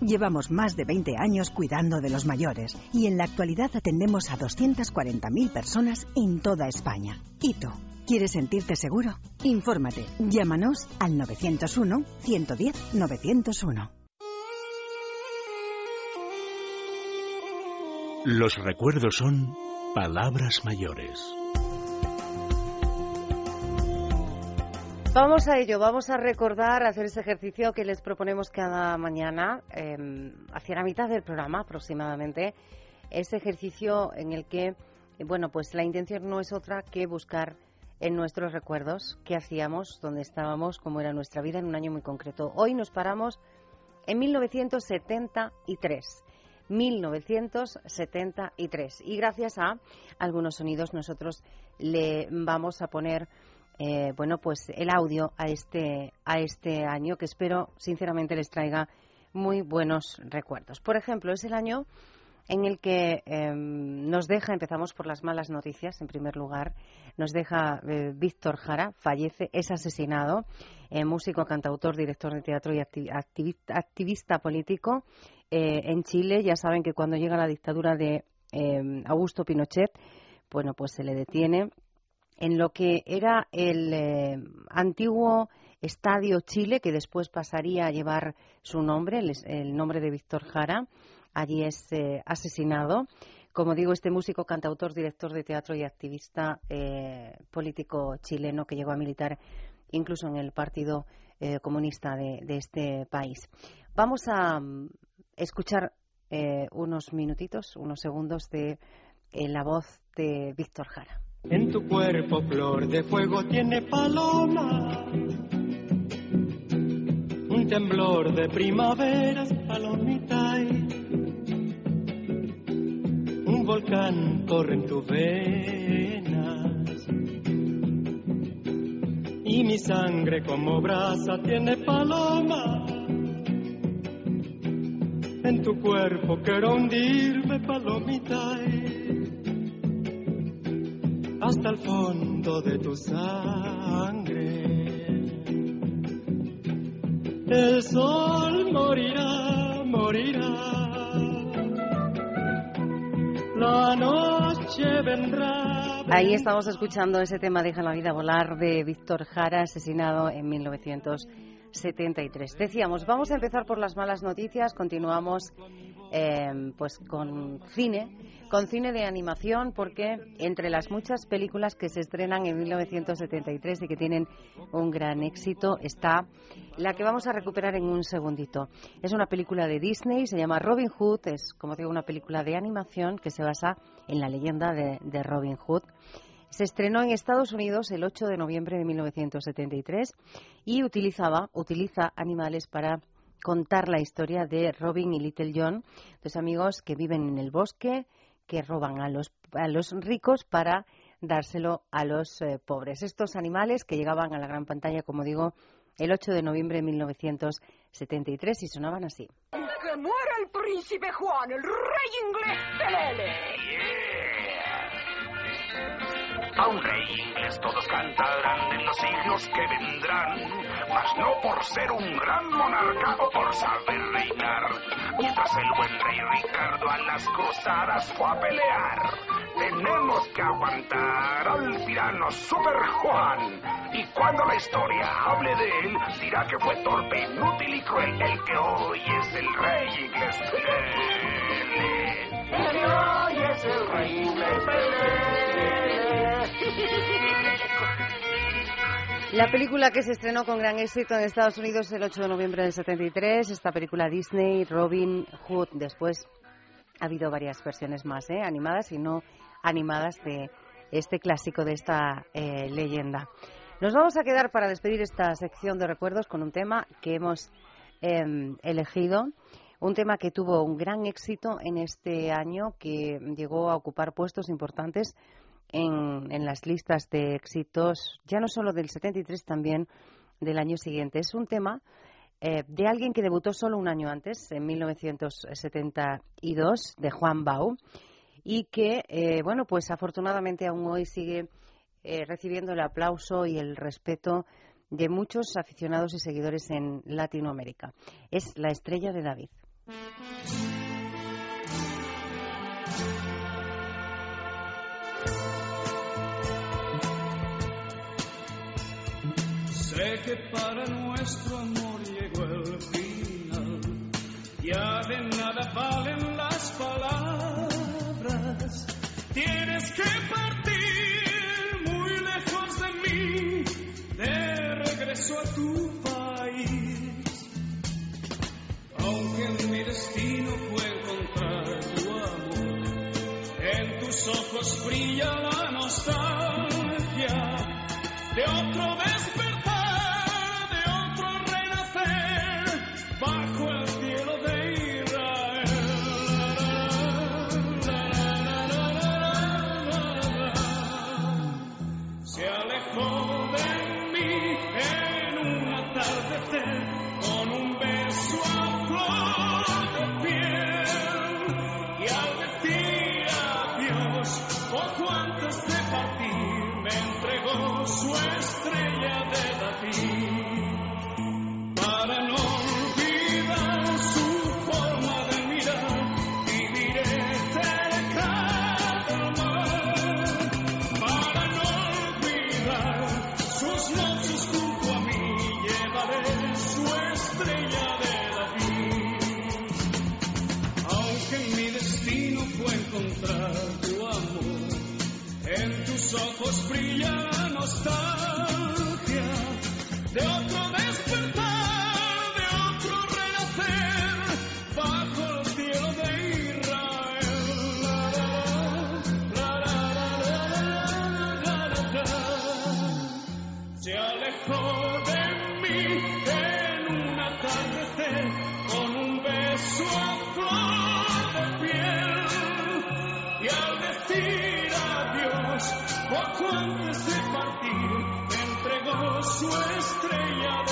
Llevamos más de 20 años cuidando de los mayores y en la actualidad atendemos a 240.000 personas en toda España. ¿Y tú? ¿Quieres sentirte seguro? Infórmate. Llámanos al 901-110-901. Los recuerdos son palabras mayores. Vamos a ello, vamos a recordar, hacer ese ejercicio que les proponemos cada mañana, em, hacia la mitad del programa aproximadamente, ese ejercicio en el que, bueno, pues la intención no es otra que buscar en nuestros recuerdos qué hacíamos, dónde estábamos, cómo era nuestra vida en un año muy concreto. Hoy nos paramos en 1973. 1973. Y gracias a algunos sonidos nosotros le vamos a poner eh, bueno, pues el audio a este, a este año que espero sinceramente les traiga muy buenos recuerdos. Por ejemplo, es el año en el que em, nos deja, empezamos por las malas noticias, en primer lugar, nos deja eh, Víctor Jara, fallece, es asesinado, eh, músico, cantautor, director de teatro y activista, político en Chile. Ya saben que cuando llega la dictadura de em, Augusto Pinochet, bueno, pues se le detiene en lo que era el eh, antiguo Estadio Chile, que después pasaría a llevar su nombre, el, nombre de Víctor Jara. Allí es eh, asesinado. Como digo, este músico, cantautor, director de teatro y activista eh, político chileno que llegó a militar incluso en el Partido Comunista de, este país. Vamos a mm, escuchar unos minutitos, unos segundos de la voz de Víctor Jara. En tu cuerpo flor de fuego tiene paloma. Un temblor de primaveras, palomita. Un volcán corre en tus venas. Y mi sangre como brasa tiene paloma. En tu cuerpo quiero hundirme, palomita hasta el fondo de tu sangre. El sol morirá, morirá. La noche vendrá. Ahí estamos escuchando ese tema Deja la vida volar de Víctor Jara, asesinado en 1973. Decíamos, vamos a empezar por las malas noticias, continuamos eh, pues con cine con cine de animación porque entre las muchas películas que se estrenan en 1973 y que tienen un gran éxito está la que vamos a recuperar en un segundito. Es una película de Disney, se llama Robin Hood, es como digo una película de animación que se basa en la leyenda de, de Robin Hood. Se estrenó en Estados Unidos el 8 de noviembre de 1973 y utilizaba, utiliza animales para contar la historia de Robin y Little John, dos amigos que viven en el bosque, que roban a los, a los ricos para dárselo a los eh, pobres. Estos animales que llegaban a la gran pantalla, como digo, el 8 de noviembre de 1973 y sonaban así. ¡Que muera el príncipe Juan, el rey inglés A un rey inglés todos cantarán en los siglos que vendrán, mas no por ser un gran monarca o por saber reinar. Mientras el buen rey Ricardo a las cruzadas fue a pelear, tenemos que aguantar al tirano Super Juan. Y cuando la historia hable de él, dirá que fue torpe, inútil y cruel el que hoy es el rey inglés. El que hoy es el rey inglés. La película que se estrenó con gran éxito en Estados Unidos el 8 de noviembre del 73, esta película Disney, Robin Hood. Después ha habido varias versiones más, ¿eh? animadas y no animadas de este clásico, de esta eh, leyenda. Nos vamos a quedar para despedir esta sección de recuerdos con un tema que hemos em, elegido, un tema que tuvo un gran éxito en este año, que llegó a ocupar puestos importantes en, las listas de éxitos, ya no solo del 73, también del año siguiente. Es un tema eh, de alguien que debutó solo un año antes, en 1972, de Juan Bau, y que, eh, bueno, pues afortunadamente aún hoy sigue eh, recibiendo el aplauso y el respeto de muchos aficionados y seguidores en Latinoamérica. Es la estrella de David. Que para nuestro amor llegó el final. Ya de nada valen las palabras. Tienes que partir muy lejos de mí, de regreso a tu país. Aunque mi destino fue encontrar tu amor, en tus ojos brilla la nostalgia de otro despertar. Antes de partir, entregó su estrella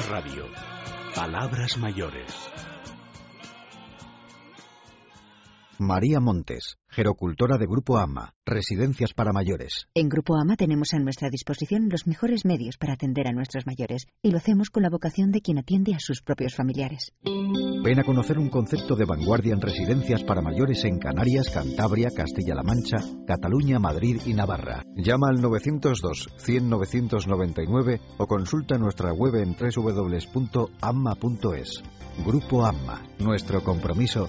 Radio, Palabras Mayores. María Montes, gerocultora de Grupo AMA, Residencias para Mayores. En Grupo AMA tenemos a nuestra disposición los mejores medios para atender a nuestros mayores y lo hacemos con la vocación de quien atiende a sus propios familiares. Ven a conocer un concepto de vanguardia en residencias para mayores en Canarias, Cantabria, Castilla-La Mancha, Cataluña, Madrid y Navarra. Llama al 902 100 999 o consulta nuestra web en www.amma.es. Grupo AMA, nuestro compromiso,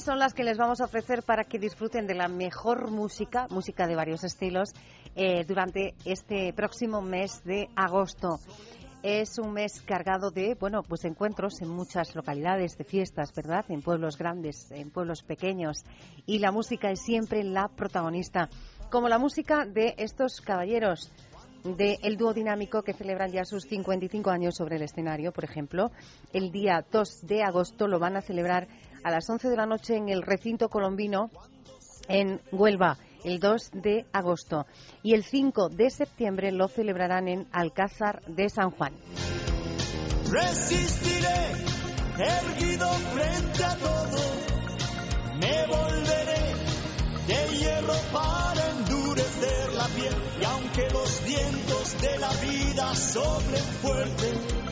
Son las que les vamos a ofrecer para que disfruten de la mejor música, música de varios estilos, eh, durante este próximo mes de agosto. Es un mes cargado de, bueno, pues encuentros en muchas localidades, de fiestas, ¿verdad? En pueblos grandes, en pueblos pequeños. Y la música es siempre la protagonista. Como la música de estos caballeros del dúo dinámico que celebran ya sus 55 años sobre el escenario, por ejemplo. El día 2 de agosto lo van a celebrar a las 11 de la noche en el recinto colombino en Huelva, el 2 de agosto. Y el 5 de septiembre lo celebrarán en Alcázar de San Juan. Resistiré, erguido frente a todo, me volveré de hierro para endurecer la piel y aunque los vientos de la vida soplen fuerte,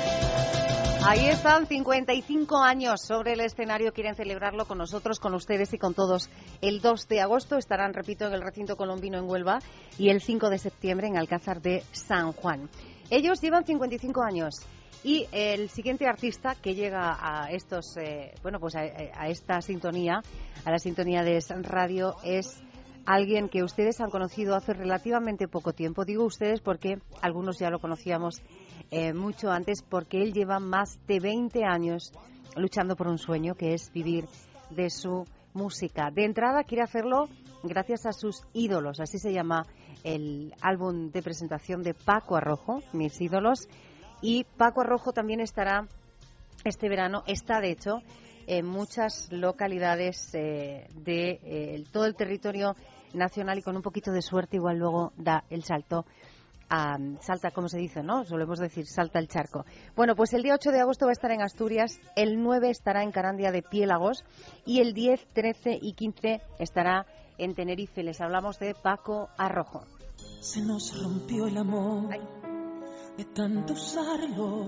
Ahí están, 55 años sobre el escenario. Quieren celebrarlo con nosotros, con ustedes y con todos. El 2 de agosto estarán, repito, en el recinto colombino en Huelva y el 5 de septiembre en Alcázar de San Juan. Ellos llevan 55 años y el siguiente artista que llega a estos, eh, bueno, pues a, a esta sintonía, a la sintonía de Radio, es alguien que ustedes han conocido hace relativamente poco tiempo. Digo ustedes porque algunos ya lo conocíamos eh, mucho antes, porque él lleva más de 20 años luchando por un sueño que es vivir de su música. De entrada quiere hacerlo gracias a sus ídolos, así se llama el álbum de presentación de Paco Arrojo, Mis ídolos. Y Paco Arrojo también estará este verano, está de hecho en muchas localidades eh, de eh, todo el territorio nacional y con un poquito de suerte igual luego da el salto a, salta, como se dice, ¿no? Solemos decir, salta el charco. Bueno, pues el día 8 de agosto va a estar en Asturias, el 9 estará en Carandia de Piélagos y el 10, 13 y 15 estará en Tenerife. Les hablamos de Paco Arrojo. Se nos rompió el amor de tanto usarlo,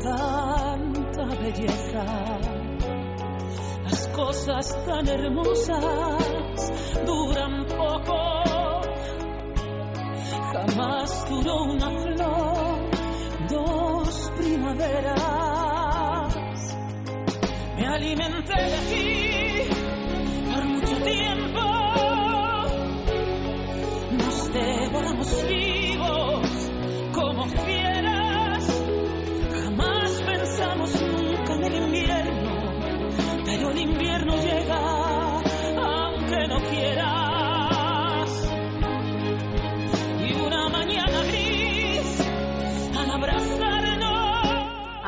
tanta belleza. Las cosas tan hermosas duran poco. Jamás duró una flor, dos primaveras. Me alimenté de ti por mucho tiempo. Nos devoramos vivos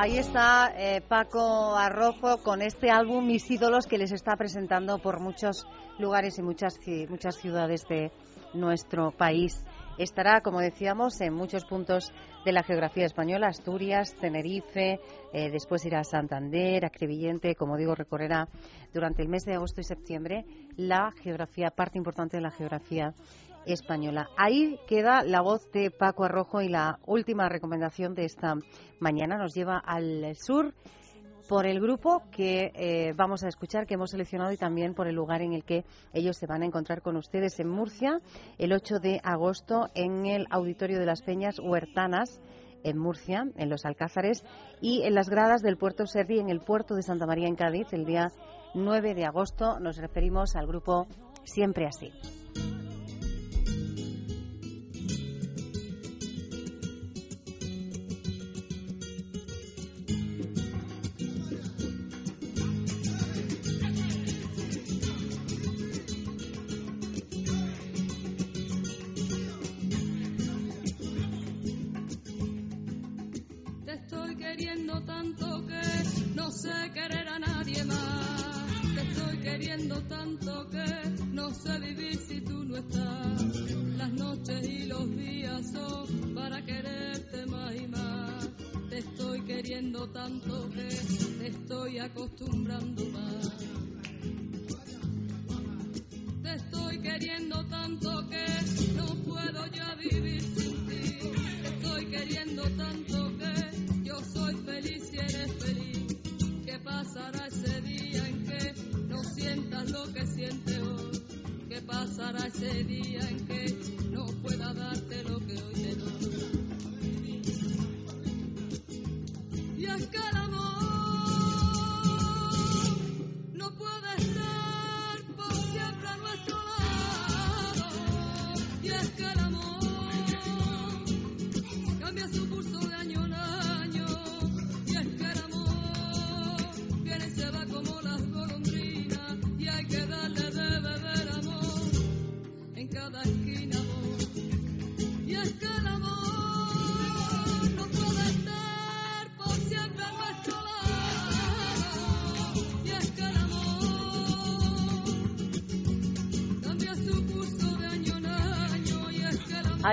Ahí está eh, Paco Arrojo con este álbum Mis ídolos que les está presentando por muchos lugares y muchas, muchas ciudades de nuestro país. Estará, como decíamos, en muchos puntos de la geografía española, Asturias, Tenerife, eh, después irá a Santander, a Crevillente, como digo, recorrerá durante el mes de agosto y septiembre la geografía, parte importante de la geografía española. Ahí queda la voz de Paco Arrojo y la última recomendación de esta mañana nos lleva al sur por el grupo que eh, vamos a escuchar, que hemos seleccionado y también por el lugar en el que ellos se van a encontrar con ustedes en Murcia el 8 de agosto en el Auditorio de las Peñas Huertanas en Murcia, en los Alcázares, y en las gradas del puerto Serri en el puerto de Santa María en Cádiz el día 9 de agosto. Nos referimos al grupo Siempre Así.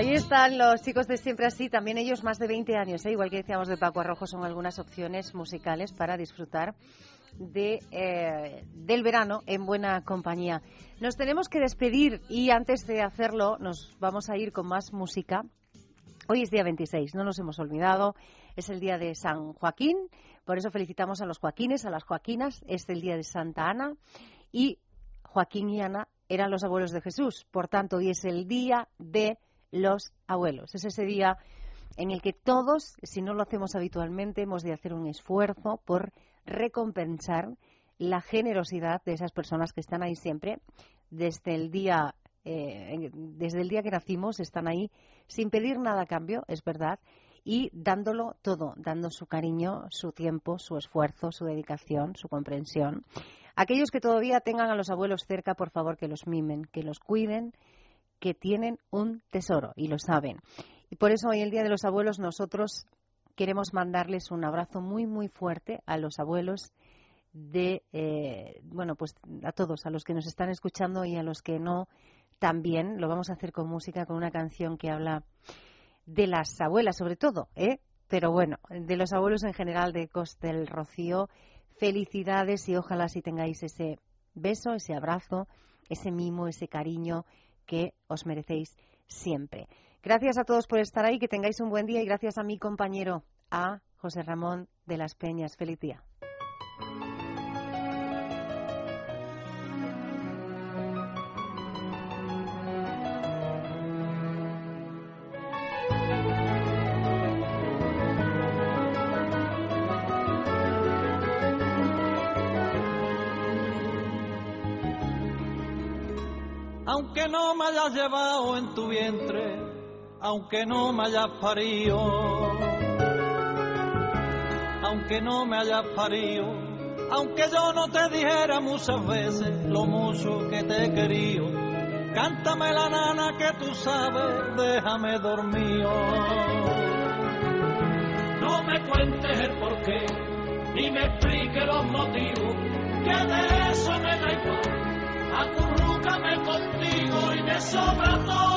Ahí están los chicos de siempre así, también ellos más de 20 años, ¿eh? igual que decíamos de Paco Arrojo, son algunas opciones musicales para disfrutar de, eh, del verano en buena compañía. Nos tenemos que despedir y antes de hacerlo nos vamos a ir con más música. Hoy es día 26, no nos hemos olvidado, es el día de San Joaquín, por eso felicitamos a los Joaquines, a las Joaquinas, es el día de Santa Ana y Joaquín y Ana eran los abuelos de Jesús, por tanto hoy es el día de los abuelos, es ese día en el que todos, si no lo hacemos habitualmente, hemos de hacer un esfuerzo por recompensar la generosidad de esas personas que están ahí siempre, desde el día, eh, desde el día que nacimos, están ahí sin pedir nada a cambio, es verdad, y dándolo todo, dando su cariño, su tiempo, su esfuerzo, su dedicación, su comprensión. Aquellos que todavía tengan a los abuelos cerca, por favor, que los mimen, que los cuiden, que tienen un tesoro y lo saben. Y por eso hoy, el Día de los Abuelos, nosotros queremos mandarles un abrazo muy, muy fuerte a los abuelos de, eh, bueno, pues a todos, a los que nos están escuchando y a los que no, también lo vamos a hacer con música, con una canción que habla de las abuelas, sobre todo, ¿eh? Pero bueno, de los abuelos en general de Costel Rocío. Felicidades y ojalá si tengáis ese beso, ese abrazo, ese mimo, ese cariño que os merecéis siempre. Gracias a todos por estar ahí, que tengáis un buen día y gracias a mi compañero, a José Ramón de las Peñas. Feliz día. No me hayas llevado en tu vientre, aunque no me hayas parido, aunque no me hayas parido, aunque yo no te dijera muchas veces lo mucho que te he querido, cántame la nana que tú sabes, déjame dormido. No me cuentes el porqué, ni me expliques los motivos, que de eso me da igual. Acurrúcame contigo y me sobra todo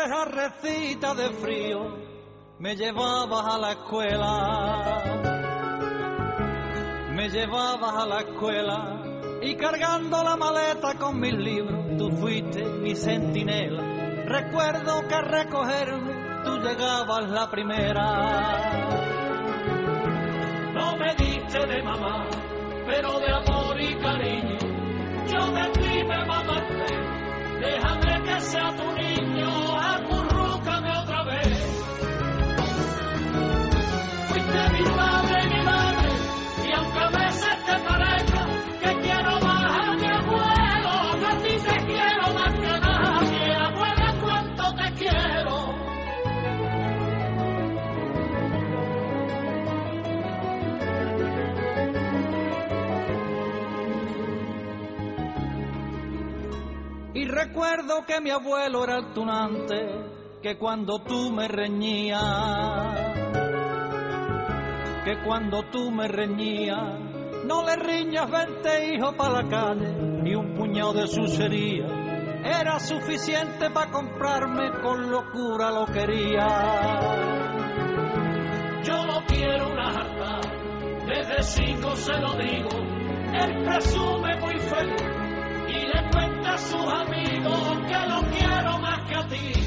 ¿Cuántas veces a recita de frío me llevabas a la escuela? Me llevabas a la escuela y cargando la maleta con mis libros, tú fuiste mi centinela. Recuerdo que a recogerme tú llegabas la primera. No me diste de mamá, pero de amor y cariño. Yo de ti me mamaste. Déjame que sea tu niño, recuerdo que mi abuelo era tunante, que cuando tú me reñías, que cuando tú me reñías, no le riñas veinte hijos para la calle y un puñado de sucería. Era suficiente para comprarme con locura lo quería. Yo no quiero una jarta, desde cinco se lo digo. Él presume muy feliz sus amigos que lo quiero más que a ti.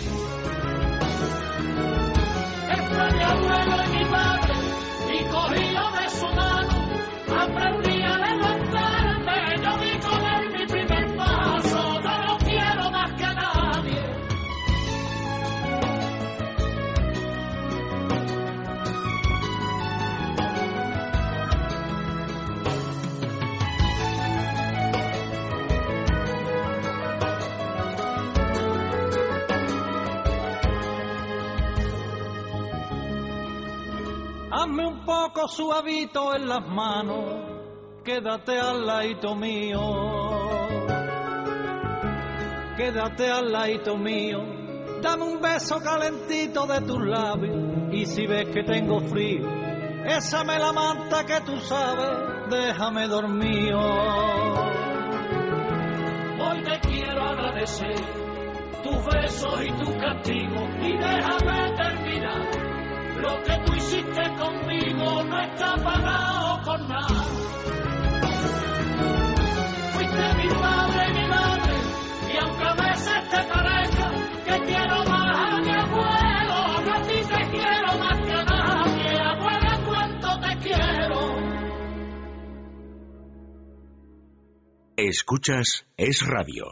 Poco suavito en las manos, quédate al ladito mío. Quédate al ladito mío, dame un beso calentito de tus labios. Y si ves que tengo frío, ésame la manta que tú sabes, déjame dormido. Hoy te quiero agradecer tus besos y tus castigos. Y déjame terminar Lo que tú hiciste conmigo no está pagado con nada. Fuiste mi padre mi madre, y aunque a veces te parezca que quiero más a mi abuelo, a ti te quiero más que a nadie. Abuela, cuánto te quiero. Escuchas Es Radio